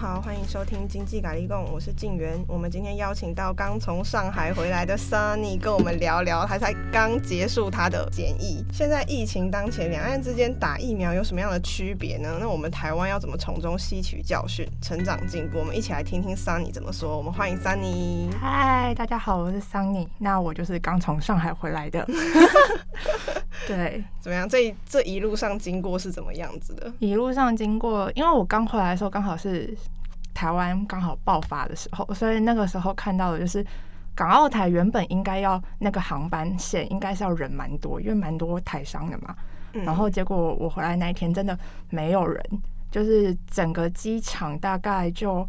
好，欢迎收听经济咖哩贡，我是静媛。我们今天邀请到刚从上海回来的 Sunny，跟我们聊聊他才刚结束他的检疫。现在疫情当前，两岸之间打疫苗有什么样的区别呢？那我们台湾要怎么从中吸取教训，成长进步？我们一起来听听 Sunny 怎么说。我们欢迎 Sunny。嗨，大家好，我是 Sunny。那我就是刚从上海回来的。对，怎么样？这一这一路上经过是怎么样子的？一路上经过，因为我刚回来的时候刚好是台湾刚好爆发的时候，所以那个时候看到的就是港澳台原本应该要那个航班线应该是要人蛮多，因为蛮多台商的嘛。嗯、然后结果我回来那一天真的没有人，就是整个机场大概就。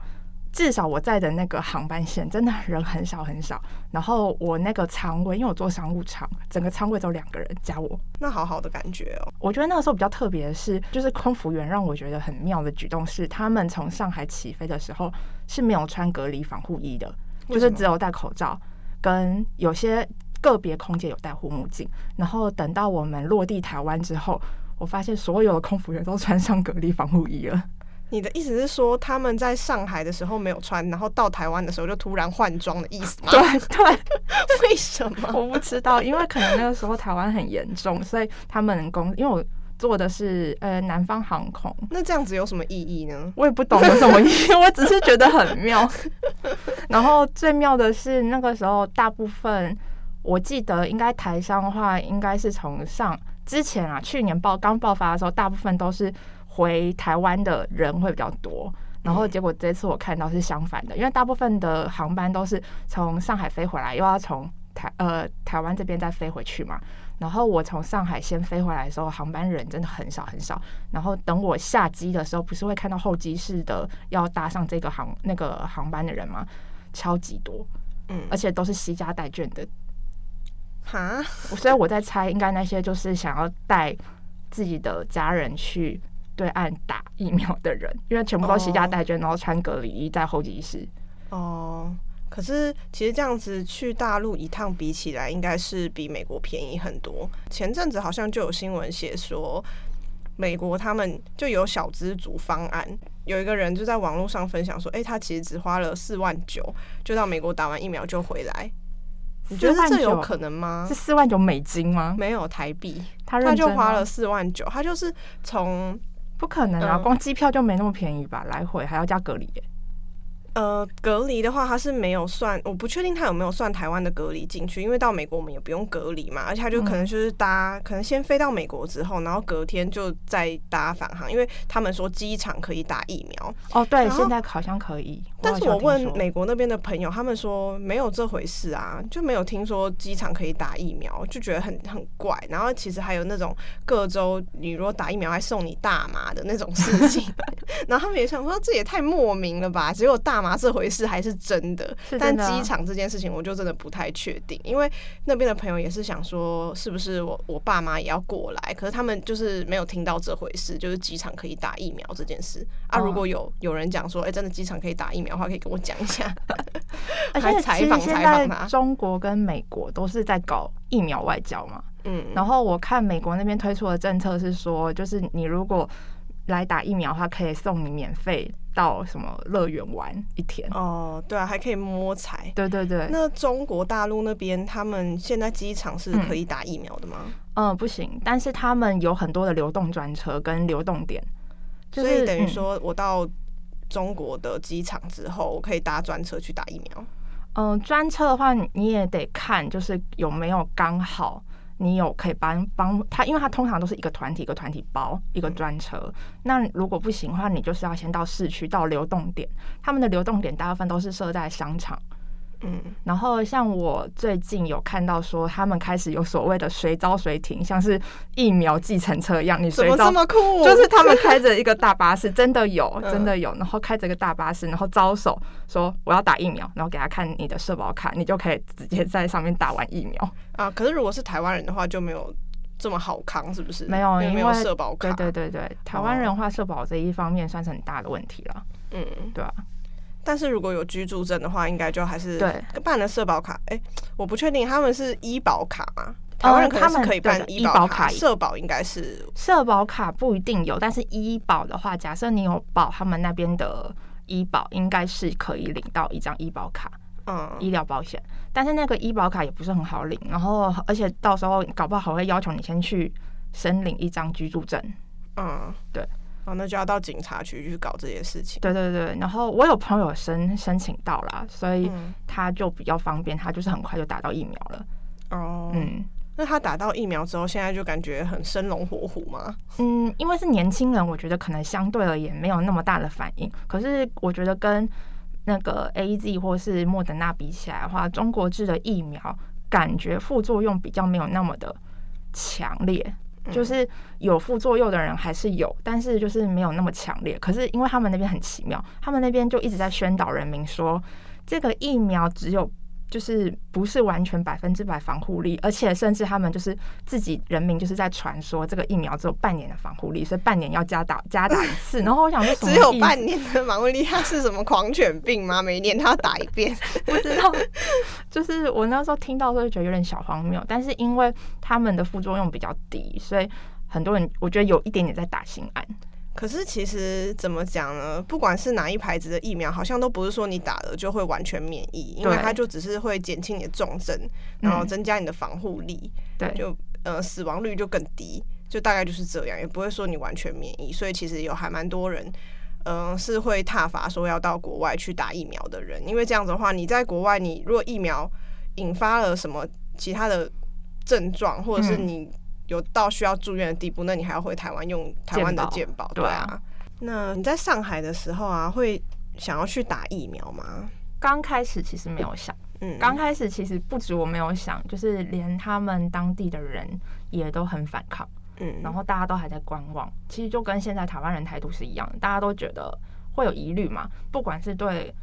至少我在的那个航班线真的人很少很少，然后我那个舱位，因为我坐商务舱，整个舱位只有两个人加我，那好好的感觉哦。我觉得那个时候比较特别的是，就是空服员让我觉得很妙的举动是，他们从上海起飞的时候是没有穿隔离防护衣的，就是只有戴口罩，跟有些个别空姐有戴护目镜。然后等到我们落地台湾之后，我发现所有的空服员都穿上隔离防护衣了。你的意思是说，他们在上海的时候没有穿，然后到台湾的时候就突然换装的意思吗？对 对，为什么？我不知道，因为可能那个时候台湾很严重，所以他们公，因为我坐的是呃南方航空，那这样子有什么意义呢？我也不懂有什么意义，我只是觉得很妙。然后最妙的是那个时候，大部分我记得应该台商的话，应该是从上之前啊，去年爆刚爆发的时候，大部分都是。回台湾的人会比较多，然后结果这次我看到是相反的，因为大部分的航班都是从上海飞回来，又要从台呃台湾这边再飞回去嘛。然后我从上海先飞回来的时候，航班人真的很少很少。然后等我下机的时候，不是会看到候机室的要搭上这个航那个航班的人吗？超级多，嗯，而且都是惜家带眷的。哈，所以我在猜，应该那些就是想要带自己的家人去。对岸打疫苗的人，因为全部都携家带眷，然后穿隔离衣在候机室。哦，可是其实这样子去大陆一趟比起来，应该是比美国便宜很多。前阵子好像就有新闻写说，美国他们就有小资族方案，有一个人就在网络上分享说，哎，他其实只花了四万九，就到美国打完疫苗就回来。你觉得这有可能吗？是四万九美金吗？没有台币，他他就花了四万九，他就是从。不可能啊！光机票就没那么便宜吧？来回还要加隔离耶。呃，隔离的话，他是没有算，我不确定他有没有算台湾的隔离进去，因为到美国我们也不用隔离嘛，而且他就可能就是搭，嗯、可能先飞到美国之后，然后隔天就再搭返航，因为他们说机场可以打疫苗。哦，对，现在好像可以。但是我问美国那边的朋友，他们说没有这回事啊，就没有听说机场可以打疫苗，就觉得很很怪。然后其实还有那种各州，你如果打疫苗还送你大麻的那种事情，然后他们也想说这也太莫名了吧？只有大。嘛，这回事还是真的，真的但机场这件事情我就真的不太确定，因为那边的朋友也是想说，是不是我我爸妈也要过来？可是他们就是没有听到这回事，就是机场可以打疫苗这件事啊。如果有有人讲说，哎、欸，真的机场可以打疫苗的话，可以跟我讲一下。而且采访采访他，中国跟美国都是在搞疫苗外交嘛。嗯，然后我看美国那边推出的政策是说，就是你如果来打疫苗的话，可以送你免费。到什么乐园玩一天？哦，对啊，还可以摸彩。对对对。那中国大陆那边，他们现在机场是可以打疫苗的吗？嗯，嗯，不行。但是他们有很多的流动专车跟流动点，就是、所以等于说我到中国的机场之后，我可以搭专车去打疫苗。嗯，专车的话你也得看，就是有没有刚好。你有可以帮帮他，因为他通常都是一个团体一个团体包一个专车。嗯、那如果不行的话，你就是要先到市区到流动点，他们的流动点大部分都是设在商场。嗯，然后像我最近有看到说，他们开始有所谓的随招随停，像是疫苗计程车一样，你随招这么酷，就是他们开着一个大巴士，真的有，真的有，然后开着个大巴士，然后招手说我要打疫苗，然后给他看你的社保卡，你就可以直接在上面打完疫苗啊。可是如果是台湾人的话，就没有这么好扛，是不是？没有，因为社保卡。对对对对，台湾人的话，社保这一方面算是很大的问题了。嗯，对啊。但是如果有居住证的话，应该就还是对办了社保卡。哎、欸，我不确定他们是医保卡吗？台湾人可能是可以办医保卡，社保应该是社保卡不一定有，但是医保的话，假设你有保他们那边的医保应该是可以领到一张医保卡，嗯，医疗保险。但是那个医保卡也不是很好领，然后而且到时候搞不好还会要求你先去申领一张居住证。嗯，对。哦，那就要到警察局去搞这些事情。对对对，然后我有朋友申申请到啦，所以他就比较方便，他就是很快就打到疫苗了。哦，嗯，那他打到疫苗之后，现在就感觉很生龙活虎吗？嗯，因为是年轻人，我觉得可能相对而言没有那么大的反应。可是我觉得跟那个 AZ 或是莫德纳比起来的话，中国制的疫苗感觉副作用比较没有那么的强烈。就是有副作用的人还是有，但是就是没有那么强烈。可是因为他们那边很奇妙，他们那边就一直在宣导人民说，这个疫苗只有就是不是完全百分之百防护力，而且甚至他们就是自己人民就是在传说这个疫苗只有半年的防护力，所以半年要加打加打一次。然后我想说，只有半年的防护力，它是什么狂犬病吗？每年他要打一遍？不知道。就是我那时候听到的时候就觉得有点小荒谬，但是因为他们的副作用比较低，所以很多人我觉得有一点点在打心安。可是其实怎么讲呢？不管是哪一牌子的疫苗，好像都不是说你打了就会完全免疫，因为它就只是会减轻你的重症，然后增加你的防护力，对，就呃死亡率就更低，就大概就是这样，也不会说你完全免疫。所以其实有还蛮多人，嗯、呃，是会踏伐说要到国外去打疫苗的人，因为这样子的话，你在国外，你如果疫苗引发了什么其他的症状，或者是你、嗯。有到需要住院的地步，那你还要回台湾用台湾的健保，对啊。那你在上海的时候啊，会想要去打疫苗吗？刚开始其实没有想，嗯，刚开始其实不止我没有想，就是连他们当地的人也都很反抗，嗯，然后大家都还在观望。其实就跟现在台湾人态度是一样的，大家都觉得会有疑虑嘛，不管是对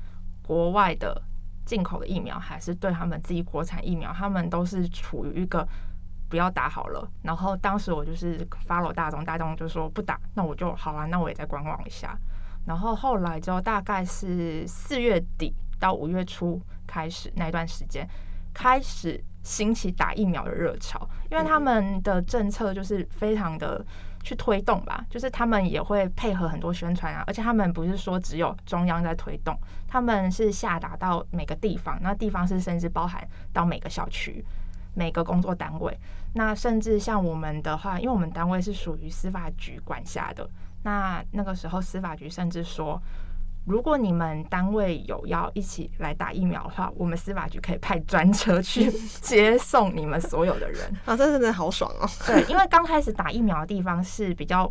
国外的进口的疫苗，还是对他们自己国产疫苗，他们都是处于一个。不要打好了，然后当时我就是 follow 大众，大众就说不打，那我就好啊，那我也再观望一下。然后后来之后大概是四月底到五月初开始那段时间，开始兴起打疫苗的热潮，因为他们的政策就是非常的去推动吧，就是他们也会配合很多宣传啊，而且他们不是说只有中央在推动，他们是下达到每个地方，那地方是甚至包含到每个小区。每个工作单位，那甚至像我们的话，因为我们单位是属于司法局管辖的，那那个时候司法局甚至说，如果你们单位有要一起来打疫苗的话，我们司法局可以派专车去接送你们所有的人 啊，这真的好爽哦！对，因为刚开始打疫苗的地方是比较。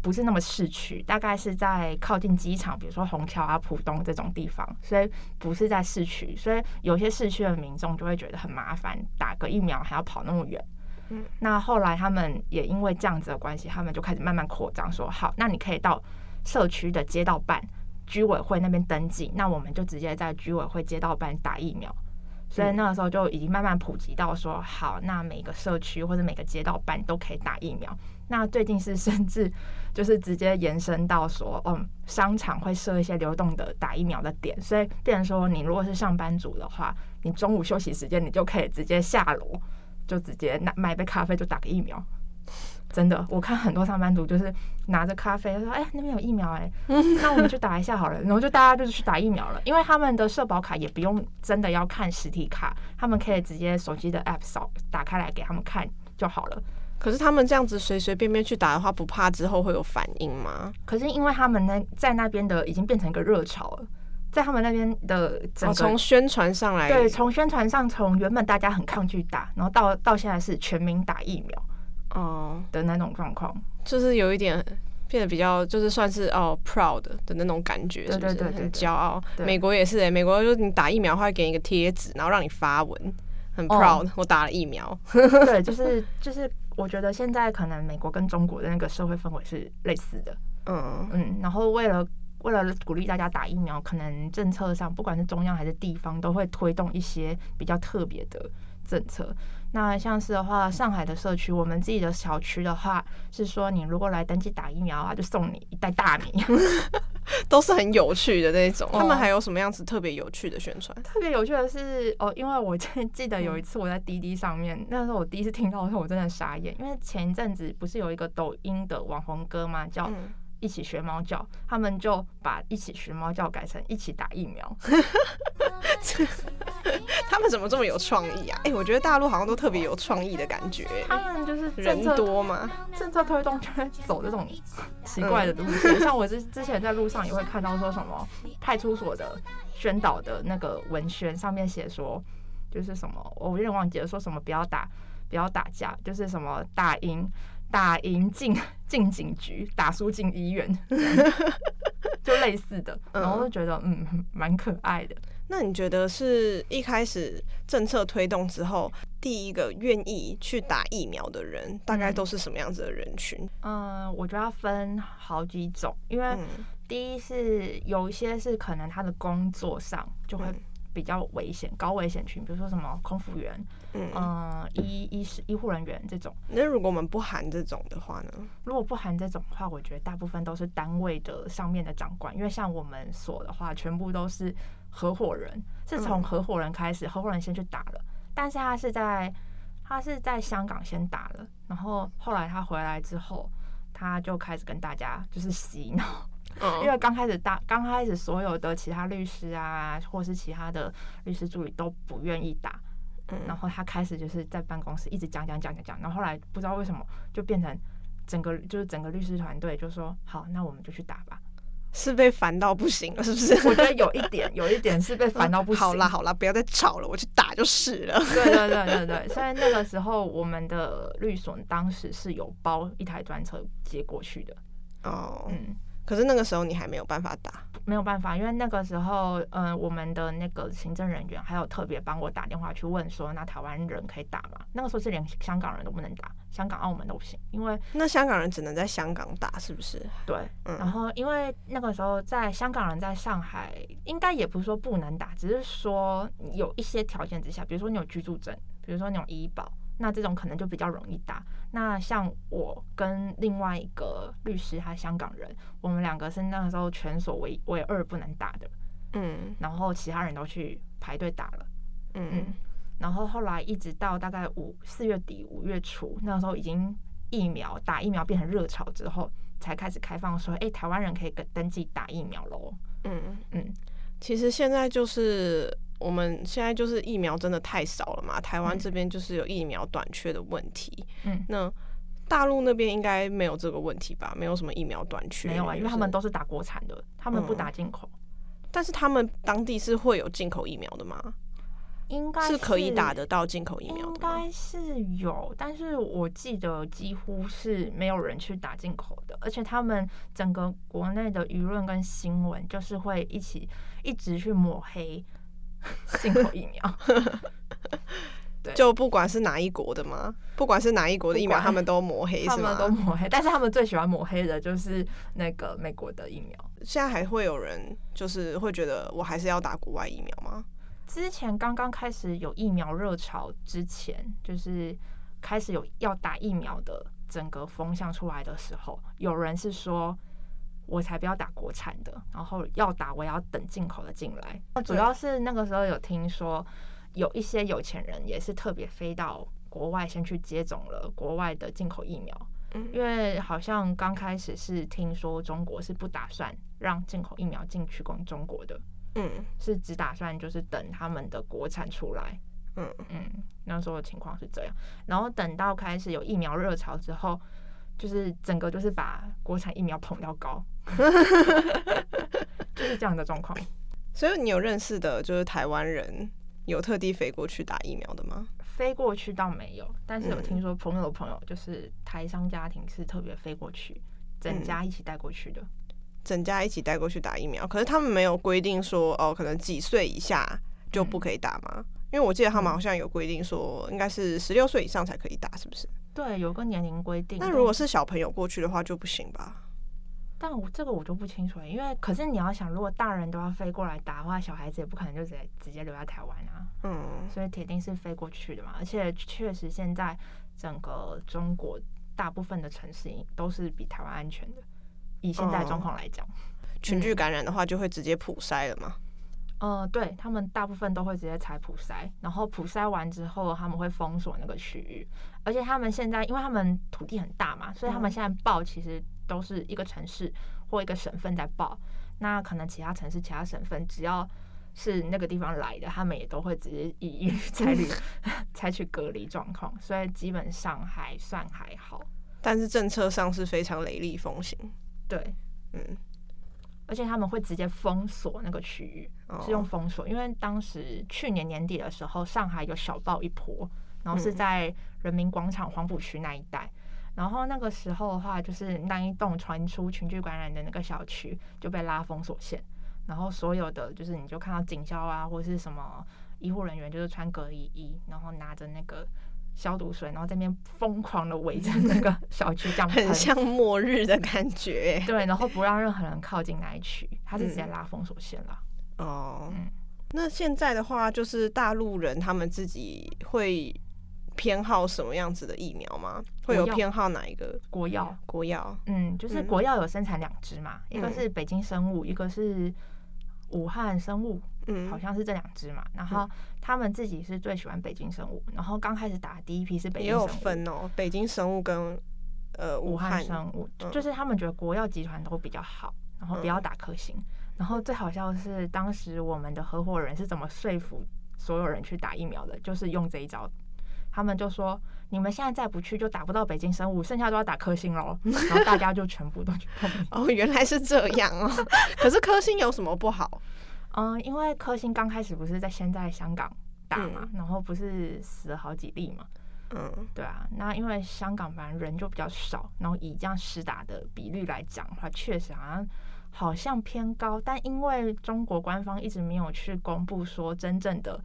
不是那么市区，大概是在靠近机场，比如说虹桥啊、浦东这种地方，所以不是在市区，所以有些市区的民众就会觉得很麻烦，打个疫苗还要跑那么远。嗯，那后来他们也因为这样子的关系，他们就开始慢慢扩张，说好，那你可以到社区的街道办、居委会那边登记，那我们就直接在居委会街道办打疫苗。所以那个时候就已经慢慢普及到说，好，那每个社区或者每个街道办都可以打疫苗。那最近是甚至 就是直接延伸到说，嗯，商场会设一些流动的打疫苗的点，所以变成说，你如果是上班族的话，你中午休息时间你就可以直接下楼，就直接拿买杯咖啡就打个疫苗。真的，我看很多上班族就是拿着咖啡，说：“哎、欸，那边有疫苗、欸，哎，那我们去打一下好了。”然后就大家就是去打疫苗了，因为他们的社保卡也不用真的要看实体卡，他们可以直接手机的 app 扫打开来给他们看就好了。可是他们这样子随随便便去打的话，不怕之后会有反应吗？可是因为他们那在那边的已经变成一个热潮了，在他们那边的整个从、哦、宣传上来，对，从宣传上从原本大家很抗拒打，然后到到现在是全民打疫苗。哦的那种状况，就是有一点变得比较，就是算是哦 proud 的那种感觉，是不是？对对对对，很骄傲。美国也是诶，美国就是你打疫苗，会给你一个贴纸，然后让你发文，很 proud，哦，我打了疫苗。对，就是就是，我觉得现在可能美国跟中国的那个社会氛围是类似的。嗯嗯，然后为了为了鼓励大家打疫苗，可能政策上不管是中央还是地方，都会推动一些比较特别的政策。那像是的话，上海的社区，我们自己的小区的话，是说你如果来登记打疫苗啊，就送你一袋大米，都是很有趣的那种。他们还有什么样子特别有趣的宣传？特别有趣的是哦，因为我记得有一次我在滴滴上面，那时候我第一次听到的时候，我真的傻眼，因为前一阵子不是有一个抖音的网红歌吗？叫一起学猫叫，他们就把一起学猫叫改成一起打疫苗。他们怎么这么有创意啊？哎、欸，我觉得大陆好像都特别有创意的感觉。他们就是人多嘛，政策推动就会走这种奇怪的路线。嗯、像我之之前在路上也会看到说什么派出所的宣导的那个文宣上面写说，就是什么我有点忘记了，说什么不要打不要打架，就是什么打赢。打赢进 进警局，打输进医院，就类似的，然后就觉得嗯蛮可爱的。那你觉得是一开始政策推动之后，第一个愿意去打疫苗的人，大概都是什么样子的人群？嗯，嗯，我觉得要分好几种，因为第一是有一些是可能他的工作上就会。比较危险、高危险群，比如说什么空服员，嗯，呃、医医师、医护人员这种。那如果我们不含这种的话呢？如果不含这种的话，我觉得大部分都是单位的上面的长官，因为像我们所的话，全部都是合伙人，是从合伙人开始，合伙人先去打了，但是他是在他是在香港先打了，然后后来他回来之后，他就开始跟大家就是洗脑。因为刚开始大，刚开始所有的其他律师啊，或是其他的律师助理都不愿意打，嗯，然后他开始就是在办公室一直讲讲讲讲讲，然后后来不知道为什么就变成整个就是整个律师团队就说好，那我们就去打吧，是被烦到不行了，是不是？我觉得有一点，有一点是被烦到不行。好啦好啦，不要再吵了，我去打就是了。对对对对对，所以那个时候我们的律所当时是有包一台专车接过去的。哦，嗯。可是那个时候你还没有办法打，没有办法，因为那个时候，嗯、呃，我们的那个行政人员还有特别帮我打电话去问说，那台湾人可以打吗？那个时候是连香港人都不能打，香港、澳门都不行，因为那香港人只能在香港打，是不是？对，嗯、然后因为那个时候在香港人在上海，应该也不是说不能打，只是说有一些条件之下，比如说你有居住证，比如说你有医保。那这种可能就比较容易打。那像我跟另外一个律师，他香港人，我们两个是那个时候全所唯唯二不能打的。嗯，然后其他人都去排队打了。嗯嗯，然后后来一直到大概五四月底五月初，那个时候已经疫苗打疫苗变成热潮之后，才开始开放说，哎，台湾人可以跟登记打疫苗喽。嗯嗯，其实现在就是。我们现在就是疫苗真的太少了嘛，台湾这边就是有疫苗短缺的问题。嗯，那大陆那边应该没有这个问题吧？没有什么疫苗短缺，没有啊，因为他们都是打国产的，他们不打进口。嗯，但是他们当地是会有进口疫苗的吗？应该是，是可以打得到进口疫苗的，应该是有，但是我记得几乎是没有人去打进口的，而且他们整个国内的舆论跟新闻就是会一起一直去抹黑。进口疫苗，对，就不管是哪一国的吗？不管是哪一国的疫苗，他们都抹黑，是吗？他们都抹黑，但是他们最喜欢抹黑的就是那个美国的疫苗。现在还会有人就是会觉得我还是要打国外疫苗吗？之前刚刚开始有疫苗热潮之前，就是开始有要打疫苗的整个风向出来的时候，有人是说。我才不要打国产的，然后要打我也要等进口的进来。那主要是那个时候有听说，有一些有钱人也是特别飞到国外先去接种了国外的进口疫苗。嗯，因为好像刚开始是听说中国是不打算让进口疫苗进去供中国的，嗯，是只打算就是等他们的国产出来。嗯嗯，那时候的情况是这样。然后等到开始有疫苗热潮之后。就是整个就是把国产疫苗捧到高，就是这样的状况。所以你有认识的，就是台湾人有特地飞过去打疫苗的吗？飞过去倒没有，但是有听说朋友的朋友，就是台商家庭是特别飞过去，整家一起带过去的，整家一起带过去打疫苗。可是他们没有规定说哦，可能几岁以下就不可以打吗？因为我记得他们好像有规定说，应该是十六岁以上才可以打，是不是？对，有个年龄规定。那如果是小朋友过去的话就不行吧？但我这个我就不清楚了，因为可是你要想，如果大人都要飞过来打的话，小孩子也不可能就直接直接留在台湾啊。嗯，所以铁定是飞过去的嘛。而且确实现在整个中国大部分的城市都是比台湾安全的。以现在状况来讲，群聚感染的话就会直接普筛了嘛。嗯、呃，对，他们大部分都会直接采普筛，然后普筛完之后，他们会封锁那个区域。而且他们现在，因为他们土地很大嘛，所以他们现在报其实都是一个城市或一个省份在报，那可能其他城市、其他省份只要是那个地方来的，他们也都会直接一一 采取 采取隔离状况，所以基本上还算还好。但是政策上是非常雷厉风行。对，嗯。而且他们会直接封锁那个区域，是用封锁。因为当时去年年底的时候，上海有小爆一波，然后是在人民广场黄浦区那一带。然后那个时候的话，就是那一栋传出群聚感染的那个小区就被拉封锁线，然后所有的就是你就看到警消啊，或者是什么医护人员，就是穿隔离衣，然后拿着那个。消毒水，然后在那边疯狂的围着那个小区，这样很像末日的感觉。对，然后不让任何人靠近那一区，他是直接拉封锁线了。嗯、哦，嗯，那现在的话，就是大陆人他们自己会偏好什么样子的疫苗吗？会有偏好哪一个？国药，国药。嗯，就是国药有生产两支嘛，嗯、一个是北京生物，一个是武汉生物。嗯，好像是这两支嘛，然后他们自己是最喜欢北京生物，然后刚开始打的第一批是北京生物，也有分哦，北京生物跟呃武汉。生物，就是他们觉得国药集团都比较好，然后不要打科兴，然后最好笑的是当时我们的合伙人是怎么说服所有人去打疫苗的，就是用这一招，他们就说你们现在再不去就打不到北京生物，剩下都要打科兴喽，然后大家就全部都去碰。哦，原来是这样哦，可是科兴有什么不好？嗯，因为科兴刚开始不是在先在香港打嘛，嗯、然后不是死了好几例嘛，嗯，对啊，那因为香港反正人就比较少，然后以这样施打的比率来讲的话，确实好像好像偏高，但因为中国官方一直没有去公布说真正的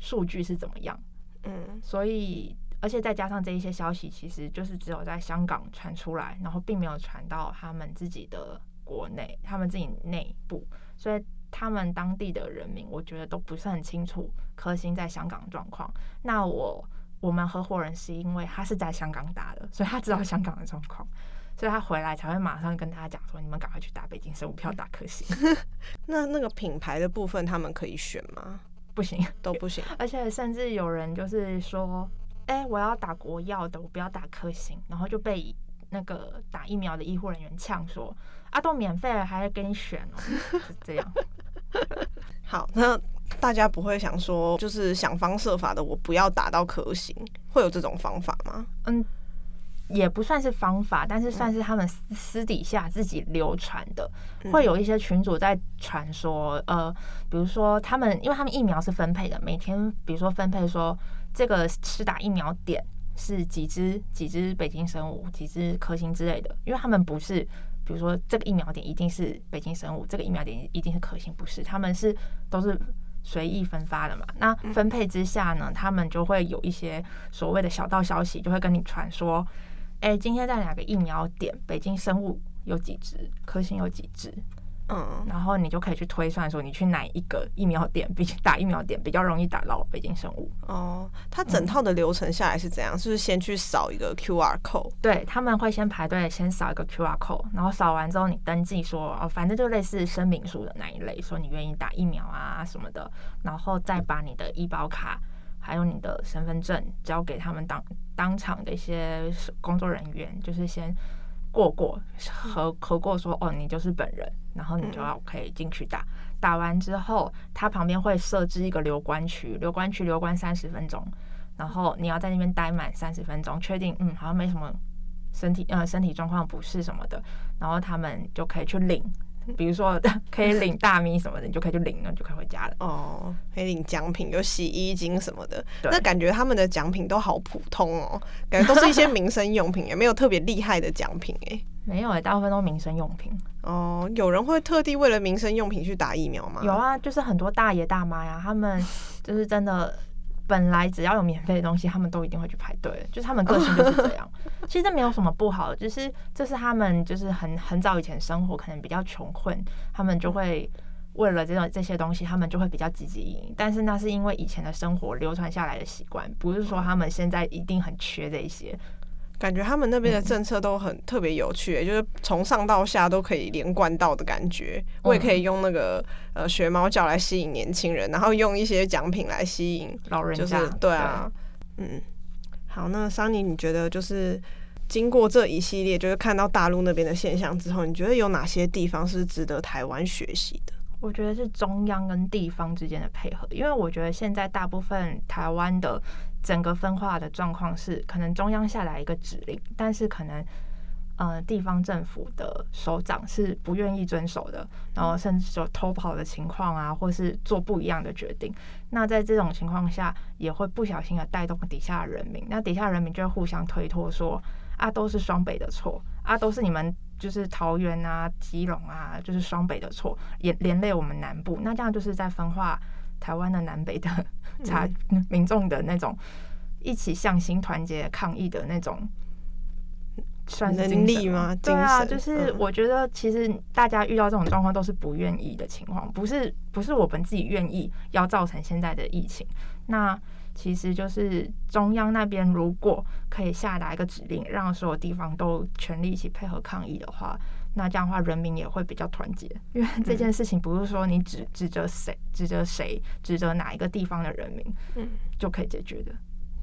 数据是怎么样，嗯，所以而且再加上这一些消息，其实就是只有在香港传出来，然后并没有传到他们自己的国内，他们自己内部，所以。他们当地的人民，我觉得都不是很清楚科兴在香港状况。那我我们合伙人是因为他是在香港打的，所以他知道香港的状况，所以他回来才会马上跟大家讲说：“你们赶快去打北京生物，票打科兴。”那那个品牌的部分，他们可以选吗？不行，都不行。而且甚至有人就是说：“哎、欸，我要打国药的，我不要打科兴。”然后就被那个打疫苗的医护人员呛说。啊，都免费了，还要给你选哦，是这样。好，那大家不会想说，就是想方设法的，我不要打到科兴，会有这种方法吗？嗯，也不算是方法，但是算是他们私底下自己流传的，嗯、会有一些群主在传说，呃，比如说他们，因为他们疫苗是分配的，每天比如说分配说这个施打疫苗点是几只几只北京生物，几只科兴之类的，因为他们不是。比如说，这个疫苗点一定是北京生物，这个疫苗点一定是科兴，不是？他们是都是随意分发的嘛？那分配之下呢，他们就会有一些所谓的小道消息，就会跟你传说，哎，今天在哪个疫苗点，北京生物有几只，科兴有几只。嗯，然后你就可以去推算说，你去哪一个疫苗点比打疫苗点比较容易打到北京生物。哦，它整套的流程下来是怎样？嗯、是不是先去扫一个 QR code？对，他们会先排队，先扫一个 QR code，然后扫完之后你登记说，哦，反正就类似声明书的那一类，说你愿意打疫苗啊什么的，然后再把你的医保卡还有你的身份证交给他们当当场的一些工作人员，就是先。过过核核过说哦，你就是本人，然后你就要可以进去打。打完之后，他旁边会设置一个留观区，留观区留观三十分钟，然后你要在那边待满三十分钟，确定嗯好像没什么身体呃身体状况不适什么的，然后他们就可以去领。比如说 可以领大米什么的，你就可以去领了，就可以回家了。哦，可以领奖品，有洗衣精什么的。那感觉他们的奖品都好普通哦，感觉都是一些民生用品，也没有特别厉害的奖品哎。没有哎，大部分都民生用品。哦，有人会特地为了民生用品去打疫苗吗？有啊，就是很多大爷大妈呀，他们就是真的。本来只要有免费的东西，他们都一定会去排队，就是他们个性就是这样。其实这没有什么不好的，就是这是他们就是很很早以前生活可能比较穷困，他们就会为了这种这些东西，他们就会比较积极。但是那是因为以前的生活流传下来的习惯，不是说他们现在一定很缺这些。感觉他们那边的政策都很特别有趣，欸，嗯、就是从上到下都可以连贯到的感觉。我也可以用那个呃学猫叫来吸引年轻人，然后用一些奖品来吸引老人家。对啊，对嗯，好，那桑尼，你觉得就是经过这一系列，就是看到大陆那边的现象之后，你觉得有哪些地方是值得台湾学习的？我觉得是中央跟地方之间的配合，因为我觉得现在大部分台湾的整个分化的状况是，可能中央下来一个指令，但是可能。呃，地方政府的首长是不愿意遵守的，然后甚至有偷跑的情况啊，或是做不一样的决定。那在这种情况下，也会不小心的带动底下的人民，那底下人民就会互相推脱说啊，都是双北的错啊，都是你们就是桃园啊、基隆啊，就是双北的错，也连累我们南部。那这样就是在分化台湾的南北的差民众的那种一起向心团结抗议的那种。算是能力吗？对啊，就是我觉得其实大家遇到这种状况都是不愿意的情况，不是不是我们自己愿意要造成现在的疫情。那其实就是中央那边如果可以下达一个指令，让所有地方都全力一起配合抗议的话，那这样的话人民也会比较团结。因为这件事情不是说你指指责谁、指责谁、指责哪一个地方的人民，嗯，就可以解决的。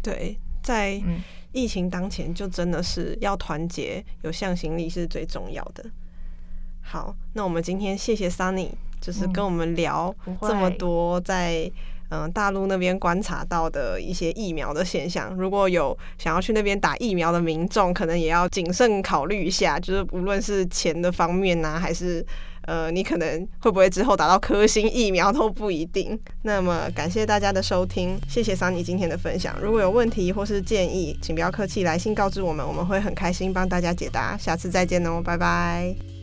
对。在疫情当前，就真的是要团结、有向心力是最重要的。好，那我们今天谢谢 Sunny，就是跟我们聊这么多在嗯嗯大陆那边观察到的一些疫苗的现象。如果有想要去那边打疫苗的民众，可能也要谨慎考虑一下，就是无论是钱的方面呐，还是。呃，你可能会不会之后打到科兴疫苗都不一定。那么感谢大家的收听，谢谢桑尼今天的分享。如果有问题或是建议，请不要客气，来信告知我们，我们会很开心帮大家解答。下次再见哦，拜拜。